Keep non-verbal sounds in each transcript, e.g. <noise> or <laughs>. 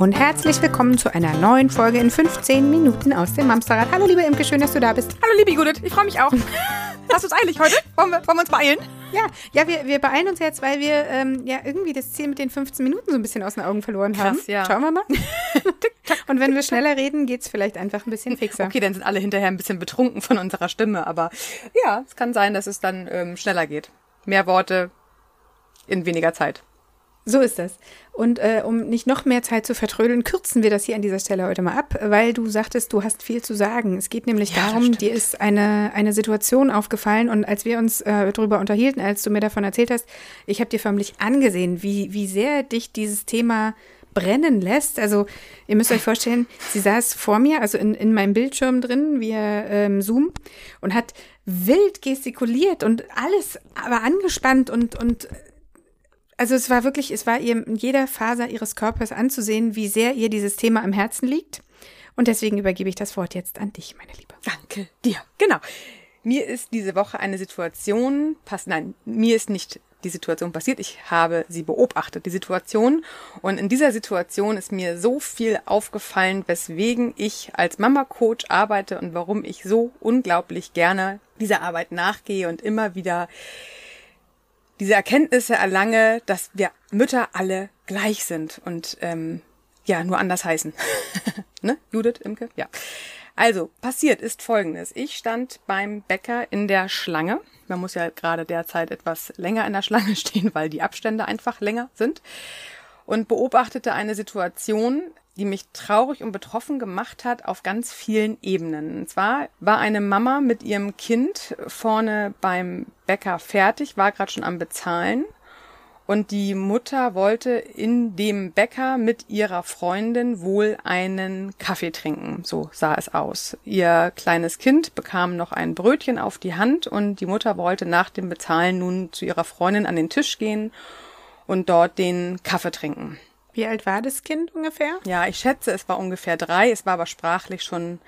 Und herzlich willkommen zu einer neuen Folge in 15 Minuten aus dem Mamsterrad. Hallo liebe Imke, schön, dass du da bist. Hallo liebe Judith, ich freue mich auch. <laughs> Hast du es eilig heute? Wollen wir, wollen wir uns beeilen? Ja, ja wir, wir beeilen uns jetzt, weil wir ähm, ja irgendwie das Ziel mit den 15 Minuten so ein bisschen aus den Augen verloren haben. Krass, ja. Schauen wir mal. <laughs> und wenn wir schneller reden, geht es vielleicht einfach ein bisschen fixer. Okay, dann sind alle hinterher ein bisschen betrunken von unserer Stimme, aber ja, es kann sein, dass es dann ähm, schneller geht. Mehr Worte in weniger Zeit. So ist das. Und äh, um nicht noch mehr Zeit zu vertrödeln, kürzen wir das hier an dieser Stelle heute mal ab, weil du sagtest, du hast viel zu sagen. Es geht nämlich Ja, darum, dir ist eine, eine Situation aufgefallen und als wir uns äh, darüber unterhielten, als du mir davon erzählt hast, ich habe dir förmlich angesehen, wie, wie sehr dich dieses Thema brennen lässt. Also ihr müsst euch vorstellen, sie saß vor mir, also in, in meinem Bildschirm drin, via ähm, Zoom und hat wild gestikuliert und alles aber angespannt und, und also es war wirklich, es war ihr in jeder Faser ihres Körpers anzusehen, wie sehr ihr dieses Thema am Herzen liegt. Und deswegen übergebe ich das Wort jetzt an dich, meine Liebe. Danke dir. Genau. Mir ist diese Woche eine Situation pass nein, mir ist nicht die Situation passiert. Ich habe sie beobachtet, die Situation. Und in dieser Situation ist mir so viel aufgefallen, weswegen ich als Mama-Coach arbeite und warum ich so unglaublich gerne dieser Arbeit nachgehe und immer wieder diese Erkenntnisse erlange, dass wir Mütter alle gleich sind und ähm, ja, nur anders heißen. <laughs> ne? Judith, Imke? Ja. Also, passiert ist folgendes. Ich stand beim Bäcker in der Schlange. Man muss ja gerade derzeit etwas länger in der Schlange <laughs> stehen, weil die Abstände einfach länger sind. Und beobachtete eine Situation, die mich traurig und betroffen gemacht hat auf ganz vielen Ebenen. Und zwar war eine Mama mit ihrem Kind vorne beim Bäcker fertig, war gerade schon am Bezahlen und die Mutter wollte in dem Bäcker mit ihrer Freundin wohl einen Kaffee trinken. So sah es aus. Ihr kleines Kind bekam noch ein Brötchen auf die Hand und die Mutter wollte nach dem Bezahlen nun zu ihrer Freundin an den Tisch gehen und dort den Kaffee trinken. Wie alt war das Kind ungefähr? Ja, ich schätze, es war ungefähr drei. Es war aber sprachlich schon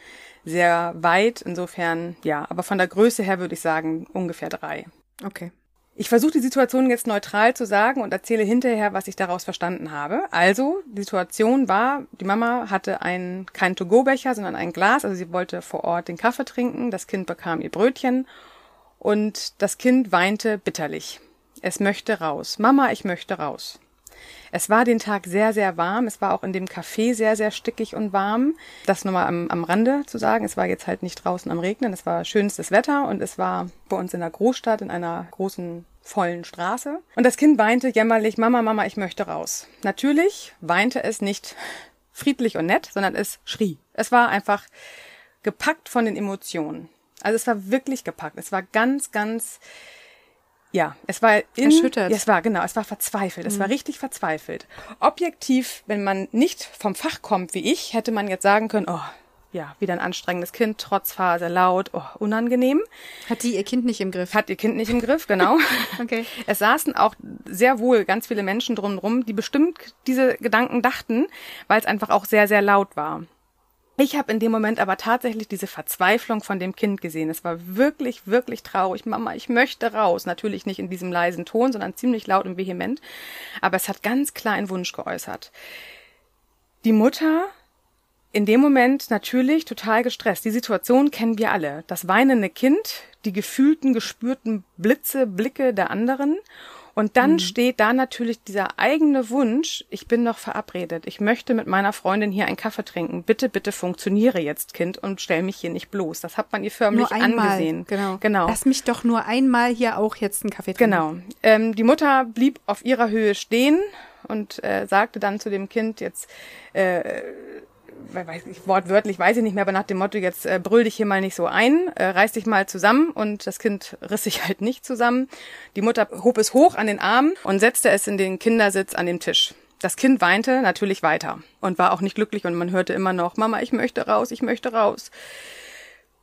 sehr weit. Insofern, ja, aber von der Größe her würde ich sagen, ungefähr drei. Okay. Ich versuche die Situation jetzt neutral zu sagen und erzähle hinterher, was ich daraus verstanden habe. Also, die Situation war, die Mama hatte einen, keinen To-Go-Becher, sondern ein Glas. Also sie wollte vor Ort den Kaffee trinken. Das Kind bekam ihr Brötchen und das Kind weinte bitterlich. Es möchte raus. Mama, ich möchte raus. Es war den Tag sehr, sehr warm. Es war auch in dem Café sehr, sehr stickig und warm. Das nur mal am, am Rande zu sagen. Es war jetzt halt nicht draußen am Regnen. Es war schönstes Wetter und es war bei uns in der Großstadt in einer großen vollen Straße. Und das Kind weinte jämmerlich, Mama, Mama, ich möchte raus. Natürlich weinte es nicht <laughs> friedlich und nett, sondern es schrie. Es war einfach gepackt von den Emotionen. Also es war wirklich gepackt. Es war ganz, ganz ja, es war in, Erschüttert. Ja, es war genau, es war verzweifelt. Es war richtig verzweifelt. Objektiv, wenn man nicht vom Fach kommt wie ich, hätte man jetzt sagen können, oh, ja, wieder ein anstrengendes Kind, trotz Phase, laut, oh, unangenehm. Hat die ihr Kind nicht im Griff? Hat ihr Kind nicht im Griff, genau. <laughs> Okay. Es saßen auch sehr wohl ganz viele Menschen drumherum, die bestimmt diese Gedanken dachten, weil es einfach auch sehr, sehr laut war. Ich habe in dem Moment aber tatsächlich diese Verzweiflung von dem Kind gesehen. Es war wirklich, wirklich traurig. Mama, ich möchte raus. Natürlich nicht in diesem leisen Ton, sondern ziemlich laut und vehement. Aber es hat ganz klar einen Wunsch geäußert. Die Mutter in dem Moment natürlich total gestresst. Die Situation kennen wir alle. Das weinende Kind, die gefühlten, gespürten Blitze, Blicke der anderen. Und dann steht da natürlich dieser eigene Wunsch, ich bin noch verabredet, ich möchte mit meiner Freundin hier einen Kaffee trinken. Bitte, bitte funktioniere jetzt, Kind, und stell mich hier nicht bloß. Das hat man ihr förmlich Nur einmal. angesehen. Genau. Genau. Lass mich doch nur einmal hier auch jetzt einen Kaffee trinken. Genau. Ähm, die Mutter blieb auf ihrer Höhe stehen und äh, sagte dann zu dem Kind jetzt, äh, weiß ich, wortwörtlich weiß ich nicht mehr, aber nach dem Motto, jetzt äh, brüll dich hier mal nicht so ein, äh, reiß dich mal zusammen und das Kind riss sich halt nicht zusammen. Die Mutter hob es hoch an den Arm und setzte es in den Kindersitz an dem Tisch. Das Kind weinte natürlich weiter und war auch nicht glücklich und man hörte immer noch, Mama, ich möchte raus, ich möchte raus.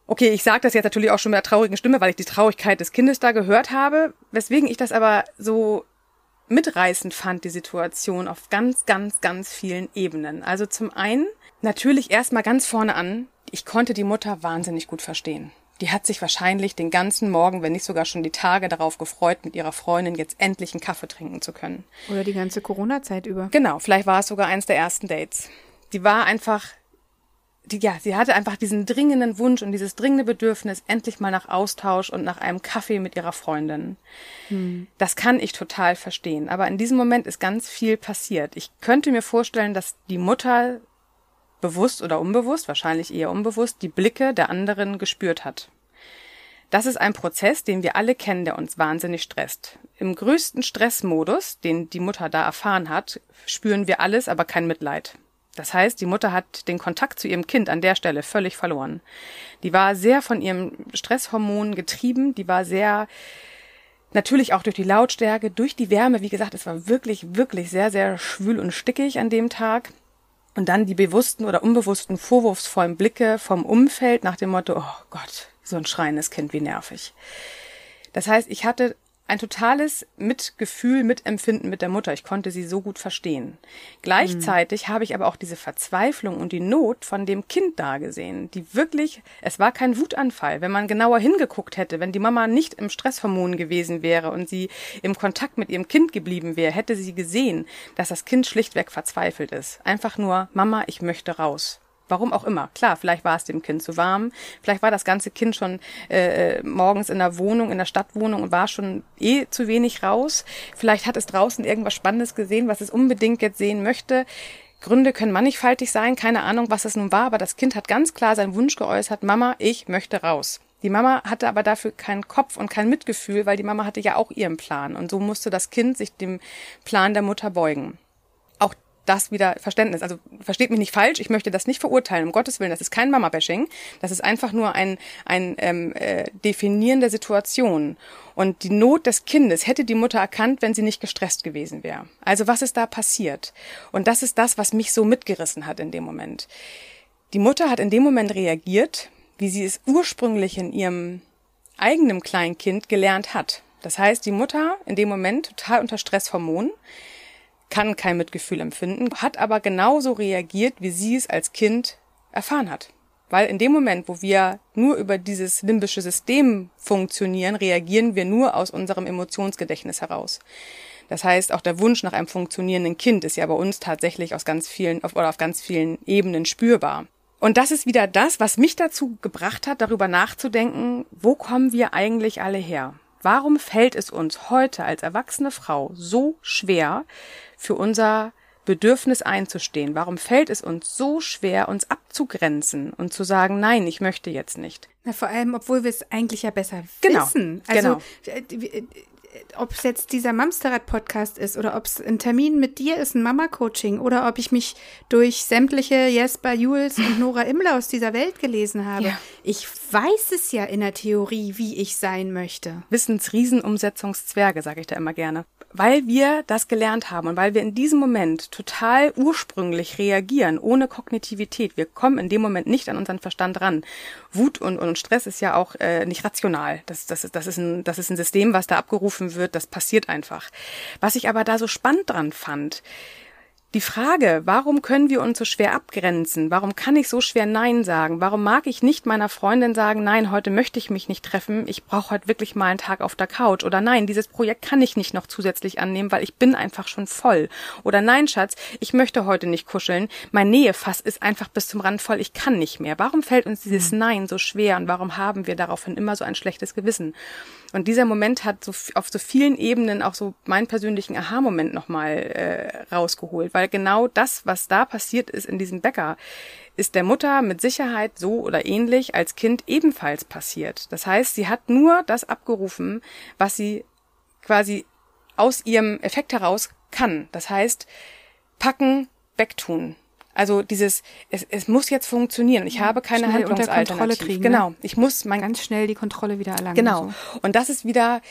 Okay, ich sage das jetzt natürlich auch schon mit einer traurigen Stimme, weil ich die Traurigkeit des Kindes da gehört habe, weswegen ich das aber so mitreißend fand, die Situation auf ganz, ganz, ganz vielen Ebenen. Also zum einen natürlich erstmal ganz vorne an, ich konnte die Mutter wahnsinnig gut verstehen. Die hat sich wahrscheinlich den ganzen Morgen, wenn nicht sogar schon die Tage darauf gefreut, mit ihrer Freundin jetzt endlich einen Kaffee trinken zu können. Oder die ganze Corona-Zeit über. Genau, vielleicht war es sogar eins der ersten Dates. Die war einfach, die, ja, sie hatte einfach diesen dringenden Wunsch und dieses dringende Bedürfnis, endlich mal nach Austausch und nach einem Kaffee mit ihrer Freundin. Hm. Das kann ich total verstehen. Aber in diesem Moment ist ganz viel passiert. Ich könnte mir vorstellen, dass die Mutter bewusst oder unbewusst, wahrscheinlich eher unbewusst, die Blicke der anderen gespürt hat. Das ist ein Prozess, den wir alle kennen, der uns wahnsinnig stresst. Im größten Stressmodus, den die Mutter da erfahren hat, spüren wir alles, aber kein Mitleid. Das heißt, die Mutter hat den Kontakt zu ihrem Kind an der Stelle völlig verloren. Die war sehr von ihrem Stresshormon getrieben, die war sehr natürlich auch durch die Lautstärke, durch die Wärme, wie gesagt, es war wirklich, wirklich sehr, sehr schwül und stickig an dem Tag. Und dann die bewussten oder unbewussten vorwurfsvollen Blicke vom Umfeld nach dem Motto, oh Gott, so ein schreiendes Kind, wie nervig. Das heißt, ich hatte ein totales Mitgefühl, Mitempfinden mit der Mutter. Ich konnte sie so gut verstehen. Gleichzeitig mhm. habe ich aber auch diese Verzweiflung und die Not von dem Kind da gesehen, die wirklich, es war kein Wutanfall. Wenn man genauer hingeguckt hätte, wenn die Mama nicht im Stresshormon gewesen wäre und sie im Kontakt mit ihrem Kind geblieben wäre, hätte sie gesehen, dass das Kind schlichtweg verzweifelt ist. Einfach nur, Mama, ich möchte raus. Warum auch immer. Klar, vielleicht war es dem Kind zu warm, vielleicht war das ganze Kind schon äh, äh, morgens in der Wohnung, in der Stadtwohnung und war schon eh zu wenig raus. Vielleicht hat es draußen irgendwas Spannendes gesehen, was es unbedingt jetzt sehen möchte. Gründe können mannigfaltig sein, keine Ahnung, was es nun war, aber das Kind hat ganz klar seinen Wunsch geäußert, Mama, ich möchte raus. Die Mama hatte aber dafür keinen Kopf und kein Mitgefühl, weil die Mama hatte ja auch ihren Plan und so musste das Kind sich dem Plan der Mutter beugen das wieder Verständnis. Also versteht mich nicht falsch, ich möchte das nicht verurteilen, um Gottes Willen. Das ist kein Mama-Bashing. Das ist einfach nur ein, ein ähm, äh, Definieren der Situation. Und die Not des Kindes hätte die Mutter erkannt, wenn sie nicht gestresst gewesen wäre. Also was ist da passiert? Und das ist das, was mich so mitgerissen hat in dem Moment. Die Mutter hat in dem Moment reagiert, wie sie es ursprünglich in ihrem eigenen Kleinkind gelernt hat. Das heißt, die Mutter in dem Moment total unter Stresshormonen kann kein Mitgefühl empfinden, hat aber genauso reagiert, wie sie es als Kind erfahren hat. Weil in dem Moment, wo wir nur über dieses limbische System funktionieren, reagieren wir nur aus unserem Emotionsgedächtnis heraus. Das heißt, auch der Wunsch nach einem funktionierenden Kind ist ja bei uns tatsächlich aus ganz vielen auf, oder auf ganz vielen Ebenen spürbar. Und das ist wieder das, was mich dazu gebracht hat, darüber nachzudenken, wo kommen wir eigentlich alle her? Warum fällt es uns heute als erwachsene Frau so schwer, für unser Bedürfnis einzustehen? Warum fällt es uns so schwer, uns abzugrenzen und zu sagen, nein, ich möchte jetzt nicht? Na, vor allem, obwohl wir es eigentlich ja besser genau, wissen. Also, genau. Ob es jetzt dieser Mamsterrad-Podcast ist oder ob es ein Termin mit dir ist, ein Mama-Coaching oder ob ich mich durch sämtliche Jesper Jules und Nora Imler aus dieser Welt gelesen habe. Ja. Ich weiß es ja in der Theorie, wie ich sein möchte. Wissensriesenumsetzungszwerge, sage ich da immer gerne weil wir das gelernt haben und weil wir in diesem Moment total ursprünglich reagieren, ohne Kognitivität. Wir kommen in dem Moment nicht an unseren Verstand ran. Wut und, und Stress ist ja auch äh, nicht rational. Das, das, das, ist ein, das ist ein System, was da abgerufen wird. Das passiert einfach. Was ich aber da so spannend dran fand, die Frage, warum können wir uns so schwer abgrenzen? Warum kann ich so schwer Nein sagen? Warum mag ich nicht meiner Freundin sagen, nein, heute möchte ich mich nicht treffen, ich brauche heute wirklich mal einen Tag auf der Couch? Oder nein, dieses Projekt kann ich nicht noch zusätzlich annehmen, weil ich bin einfach schon voll. Oder nein, Schatz, ich möchte heute nicht kuscheln, mein Nähefass ist einfach bis zum Rand voll, ich kann nicht mehr. Warum fällt uns dieses hm. Nein so schwer und warum haben wir daraufhin immer so ein schlechtes Gewissen? Und dieser Moment hat so auf so vielen Ebenen auch so meinen persönlichen Aha-Moment nochmal äh, rausgeholt, weil genau das, was da passiert ist in diesem Bäcker, ist der Mutter mit Sicherheit so oder ähnlich als Kind ebenfalls passiert. Das heißt, sie hat nur das abgerufen, was sie quasi aus ihrem Effekt heraus kann. Das heißt, packen, wegtun, also dieses, es, es muss jetzt funktionieren. Ich habe keine schnell Handlungsalternative. Kriegen, ne? genau. Ich muss mein ganz schnell die Kontrolle wieder erlangen. Genau. So. Und das ist wieder,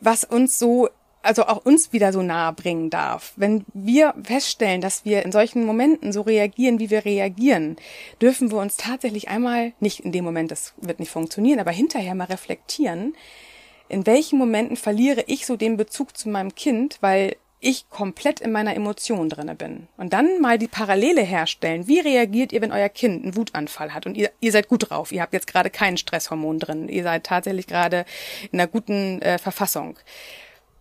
was uns so also auch uns wieder so nahe bringen darf. Wenn wir feststellen, dass wir in solchen Momenten so reagieren, wie wir reagieren, dürfen wir uns tatsächlich einmal, nicht in dem Moment, das wird nicht funktionieren, aber hinterher mal reflektieren, in welchen Momenten verliere ich so den Bezug zu meinem Kind, weil ich komplett in meiner Emotion drinne bin. Und dann mal die Parallele herstellen. Wie reagiert ihr, wenn euer Kind einen Wutanfall hat und ihr, ihr seid gut drauf? Ihr habt jetzt gerade kein Stresshormon drin. Ihr seid tatsächlich gerade in einer guten äh, Verfassung.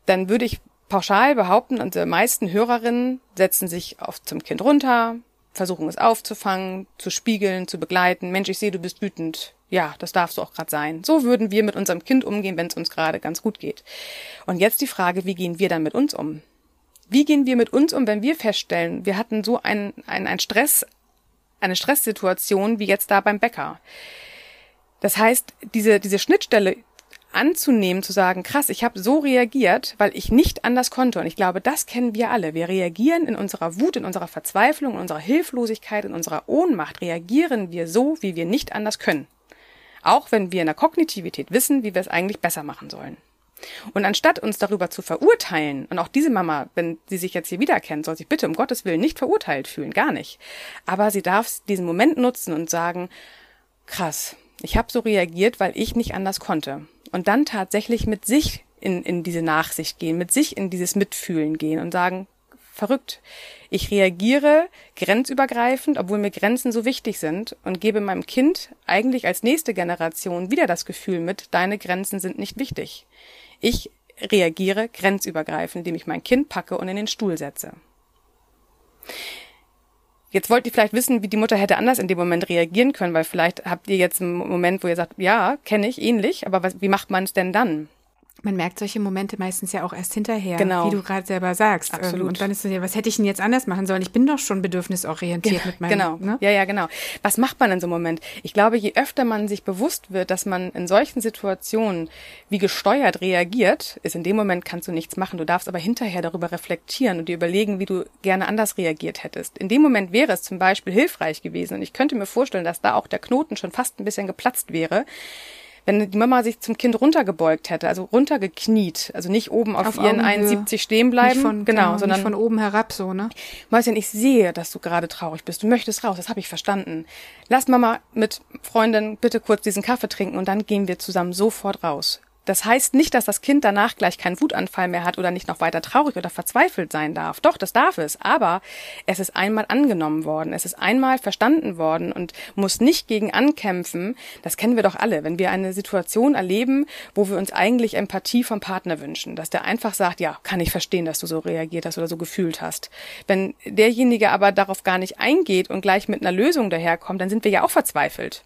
Dann würde ich pauschal behaupten, unsere meisten Hörerinnen setzen sich auf zum Kind runter, versuchen es aufzufangen, zu spiegeln, zu begleiten. Mensch, ich sehe, du bist wütend. Ja, das darfst du auch gerade sein. So würden wir mit unserem Kind umgehen, wenn es uns gerade ganz gut geht. Und jetzt die Frage, wie gehen wir dann mit uns um? Wie gehen wir mit uns um, wenn wir feststellen, wir hatten so ein, ein, ein Stress, eine Stresssituation wie jetzt da beim Bäcker? Das heißt, diese, diese Schnittstelle anzunehmen, zu sagen, krass, ich habe so reagiert, weil ich nicht anders konnte. Und ich glaube, das kennen wir alle. Wir reagieren in unserer Wut, in unserer Verzweiflung, in unserer Hilflosigkeit, in unserer Ohnmacht, reagieren wir so, wie wir nicht anders können. Auch wenn wir in der Kognitivität wissen, wie wir es eigentlich besser machen sollen. Und anstatt uns darüber zu verurteilen, und auch diese Mama, wenn sie sich jetzt hier wiedererkennt, soll sich bitte um Gottes Willen nicht verurteilt fühlen, gar nicht. Aber sie darf diesen Moment nutzen und sagen, krass, ich habe so reagiert, weil ich nicht anders konnte. Und dann tatsächlich mit sich in, in diese Nachsicht gehen, mit sich in dieses Mitfühlen gehen und sagen, verrückt. Ich reagiere grenzübergreifend, obwohl mir Grenzen so wichtig sind und gebe meinem Kind eigentlich als nächste Generation wieder das Gefühl mit, deine Grenzen sind nicht wichtig. Ich reagiere grenzübergreifend, indem ich mein Kind packe und in den Stuhl setze. Jetzt wollt ihr vielleicht wissen, wie die Mutter hätte anders in dem Moment reagieren können, weil vielleicht habt ihr jetzt einen Moment, wo ihr sagt, ja, kenne ich ähnlich, aber was, wie macht man es denn dann? Man merkt solche Momente meistens ja auch erst hinterher, genau. wie du gerade selber sagst. Ähm, Absolut. Und dann ist es ja, was hätte ich denn jetzt anders machen sollen? Ich bin doch schon bedürfnisorientiert mit meinem. Genau. Ne? Ja, ja, genau. Was macht man in so einem Moment? Ich glaube, je öfter man sich bewusst wird, dass man in solchen Situationen wie gesteuert reagiert, ist in dem Moment kannst du nichts machen. Du darfst aber hinterher darüber reflektieren und dir überlegen, wie du gerne anders reagiert hättest. In dem Moment wäre es zum Beispiel hilfreich gewesen und ich könnte mir vorstellen, dass da auch der Knoten schon fast ein bisschen geplatzt wäre wenn die Mama sich zum Kind runtergebeugt hätte, also runtergekniet, also nicht oben auf, auf ihren Augenhöhe. 1,70 stehen bleiben, nicht von, genau, genau, sondern nicht von oben herab so, ne? Mäuschen, ich sehe, dass du gerade traurig bist. Du möchtest raus, das habe ich verstanden. Lass Mama mit Freundin bitte kurz diesen Kaffee trinken und dann gehen wir zusammen sofort raus. Das heißt nicht, dass das Kind danach gleich keinen Wutanfall mehr hat oder nicht noch weiter traurig oder verzweifelt sein darf. Doch, das darf es. Aber es ist einmal angenommen worden. Es ist einmal verstanden worden und muss nicht gegen ankämpfen. Das kennen wir doch alle. Wenn wir eine Situation erleben, wo wir uns eigentlich Empathie vom Partner wünschen, dass der einfach sagt, ja, kann ich verstehen, dass du so reagiert hast oder so gefühlt hast. Wenn derjenige aber darauf gar nicht eingeht und gleich mit einer Lösung daherkommt, dann sind wir ja auch verzweifelt.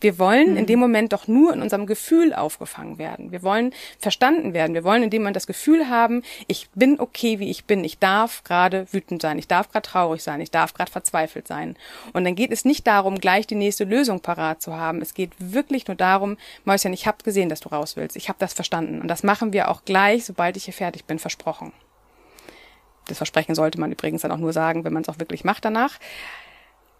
Wir wollen mhm. in dem Moment doch nur in unserem Gefühl aufgefangen werden. Wir wollen verstanden werden. Wir wollen in dem Moment das Gefühl haben, ich bin okay, wie ich bin. Ich darf gerade wütend sein. Ich darf gerade traurig sein. Ich darf gerade verzweifelt sein. Und dann geht es nicht darum, gleich die nächste Lösung parat zu haben. Es geht wirklich nur darum, Mäuschen, ich habe gesehen, dass du raus willst. Ich habe das verstanden. Und das machen wir auch gleich, sobald ich hier fertig bin, versprochen. Das Versprechen sollte man übrigens dann auch nur sagen, wenn man es auch wirklich macht danach.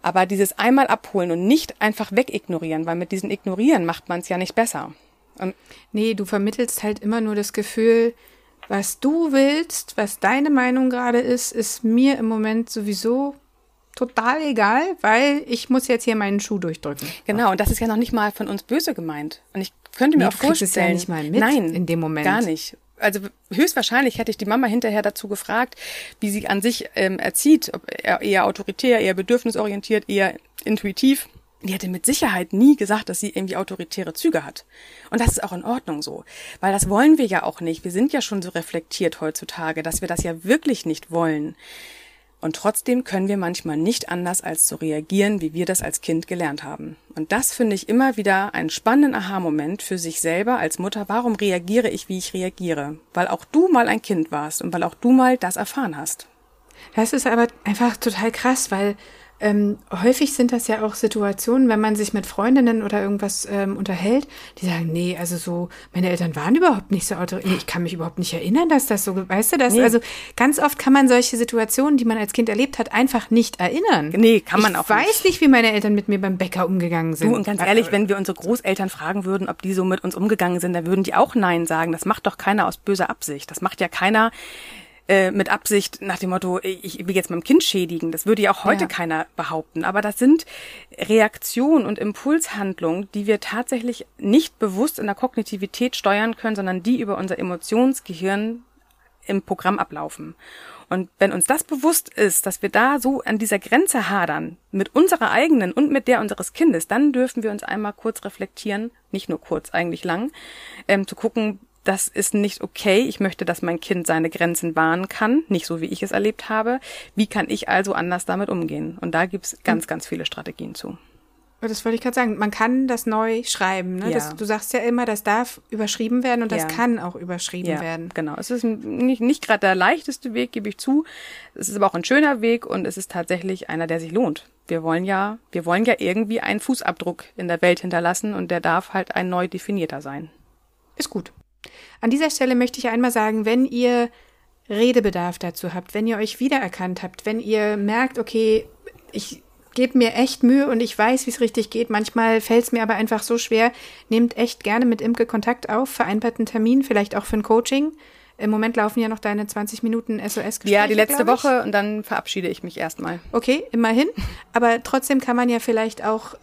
Aber dieses einmal abholen und nicht einfach wegignorieren, weil mit diesem Ignorieren macht man es ja nicht besser. Und nee, du vermittelst halt immer nur das Gefühl, was du willst, was deine Meinung gerade ist, ist mir im Moment sowieso total egal, weil ich muss jetzt hier meinen Schuh durchdrücken. Genau, und das ist ja noch nicht mal von uns böse gemeint. Und ich könnte mir nee, auch vorstellen, ja nicht mal mit nein, in dem Moment. Gar nicht also höchstwahrscheinlich hätte ich die Mama hinterher dazu gefragt, wie sie an sich ähm, erzieht, ob er eher autoritär, eher bedürfnisorientiert, eher intuitiv. Die hätte mit Sicherheit nie gesagt, dass sie irgendwie autoritäre Züge hat. Und das ist auch in Ordnung so. Weil das wollen wir ja auch nicht. Wir sind ja schon so reflektiert heutzutage, dass wir das ja wirklich nicht wollen. Und trotzdem können wir manchmal nicht anders als zu reagieren, wie wir das als Kind gelernt haben. Und das finde ich immer wieder einen spannenden Aha-Moment für sich selber als Mutter. Warum reagiere ich, wie ich reagiere? Weil auch du mal ein Kind warst und weil auch du mal das erfahren hast. Das ist aber einfach total krass, weil ähm, häufig sind das ja auch Situationen, wenn man sich mit Freundinnen oder irgendwas ähm, unterhält, die sagen, nee, also so, meine Eltern waren überhaupt nicht so auto, nee, ich kann mich überhaupt nicht erinnern, dass das so, weißt du das? Nee. Also ganz oft kann man solche Situationen, die man als Kind erlebt hat, einfach nicht erinnern. Nee, kann man ich auch Ich weiß nicht, wie meine Eltern mit mir beim Bäcker umgegangen sind. Du, und ganz ehrlich, wenn wir unsere Großeltern fragen würden, ob die so mit uns umgegangen sind, dann würden die auch Nein sagen. Das macht doch keiner aus böser Absicht. Das macht ja keiner äh, mit Absicht nach dem Motto, ich will jetzt meinem Kind schädigen. Das würde ja auch heute ja. keiner behaupten. Aber das sind Reaktionen und Impulshandlungen, die wir tatsächlich nicht bewusst in der Kognitivität steuern können, sondern die über unser Emotionsgehirn im Programm ablaufen. Und wenn uns das bewusst ist, dass wir da so an dieser Grenze hadern, mit unserer eigenen und mit der unseres Kindes, dann dürfen wir uns einmal kurz reflektieren, nicht nur kurz, eigentlich lang, ähm, zu gucken, das ist nicht okay. Ich möchte, dass mein Kind seine Grenzen wahren kann, nicht so wie ich es erlebt habe. Wie kann ich also anders damit umgehen? Und da gibt's ganz, ganz viele Strategien zu. Das wollte ich gerade sagen. Man kann das neu schreiben. Ne? Ja. Das, du sagst ja immer, das darf überschrieben werden und das Ja. kann auch überschrieben Ja, werden. genau. Es ist nicht, nicht gerade der leichteste Weg, gebe ich zu. Es ist aber auch ein schöner Weg und es ist tatsächlich einer, der sich lohnt. Wir wollen ja, wir wollen ja irgendwie einen Fußabdruck in der Welt hinterlassen und der darf halt ein neu definierter sein. Ist gut. An dieser Stelle möchte ich einmal sagen, wenn ihr Redebedarf dazu habt, wenn ihr euch wiedererkannt habt, wenn ihr merkt, okay, ich gebe mir echt Mühe und ich weiß, wie es richtig geht, manchmal fällt es mir aber einfach so schwer, nehmt echt gerne mit Imke Kontakt auf, vereinbart einen Termin, vielleicht auch für ein Coaching. Im Moment laufen ja noch deine 20 Minuten SOS-Gespräche. Ja, die letzte. Woche und dann verabschiede ich mich erstmal. Okay, immerhin. <laughs> Aber trotzdem kann man ja vielleicht auch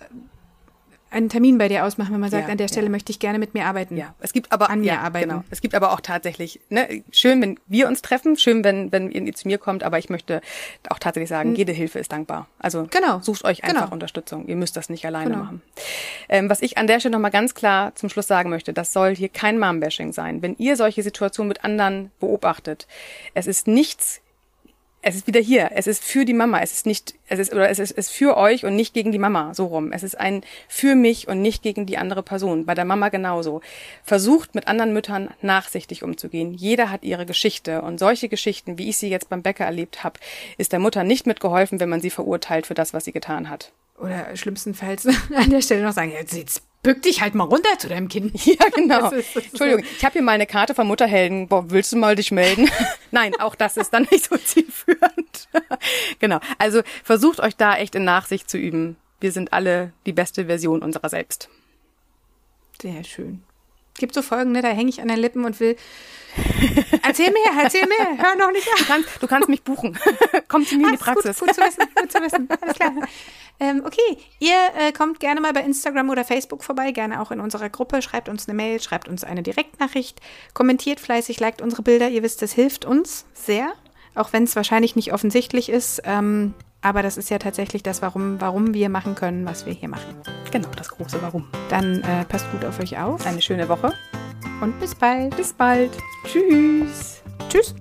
einen Termin bei dir ausmachen, wenn man sagt, Ja, an der Stelle ja. möchte ich gerne mit mir arbeiten. Ja, es gibt aber An mir arbeiten. Genau. Es gibt aber auch tatsächlich, ne, schön, wenn wir uns treffen, schön, wenn wenn ihr zu mir kommt, aber ich möchte auch tatsächlich sagen, jede Hilfe ist dankbar. Also. Genau. sucht euch einfach Genau. Unterstützung. Ihr müsst das nicht alleine Genau. machen. Ähm, was ich an der Stelle noch mal ganz klar zum Schluss sagen möchte, das soll hier kein Mom-Bashing sein. Wenn ihr solche Situationen mit anderen beobachtet, es ist nichts es ist wieder hier. Es ist für die Mama. Es ist nicht, es ist, oder es ist, es ist für euch und nicht gegen die Mama. So rum. Es ist ein für mich und nicht gegen die andere Person. Bei der Mama genauso. Versucht mit anderen Müttern nachsichtig umzugehen. Jeder hat ihre Geschichte. Und solche Geschichten, wie ich sie jetzt beim Bäcker erlebt habe, ist der Mutter nicht mitgeholfen, wenn man sie verurteilt für das, was sie getan hat. Oder schlimmstenfalls <laughs> an der Stelle noch sagen, jetzt, jetzt bück dich halt mal runter zu deinem Kind. <laughs> Ja, <laughs> genau. Das ist- das ist Entschuldigung, ich habe hier mal eine Karte von Mutterhelden. Boah, willst du mal dich melden? <laughs> Nein, auch das ist dann nicht so zielführend. genau. Also versucht euch da echt in Nachsicht zu üben. Wir sind alle die beste Version unserer selbst. Sehr schön. Gibt so Folgen, ne, da hänge ich an den Lippen und will. <laughs> Erzähl mehr, erzähl mehr, hör noch nicht Du auf. kannst, du kannst mich buchen. <laughs> Komm zu mir in die Praxis. Gut, gut zu wissen, gut zu wissen. Alles klar. Ähm, okay, ihr äh, kommt gerne mal bei Instagram oder Facebook vorbei, gerne auch in unserer Gruppe. Schreibt uns eine Mail, schreibt uns eine Direktnachricht, kommentiert fleißig, liked unsere Bilder. Ihr wisst, das hilft uns sehr, auch wenn es wahrscheinlich nicht offensichtlich ist. Ähm, aber das ist ja tatsächlich das, warum, warum wir machen können, was wir hier machen. Genau, das große Warum. Dann äh, passt gut auf euch auf Eine schöne Woche. und bis bald. Bis bald. Tschüss. Tschüss.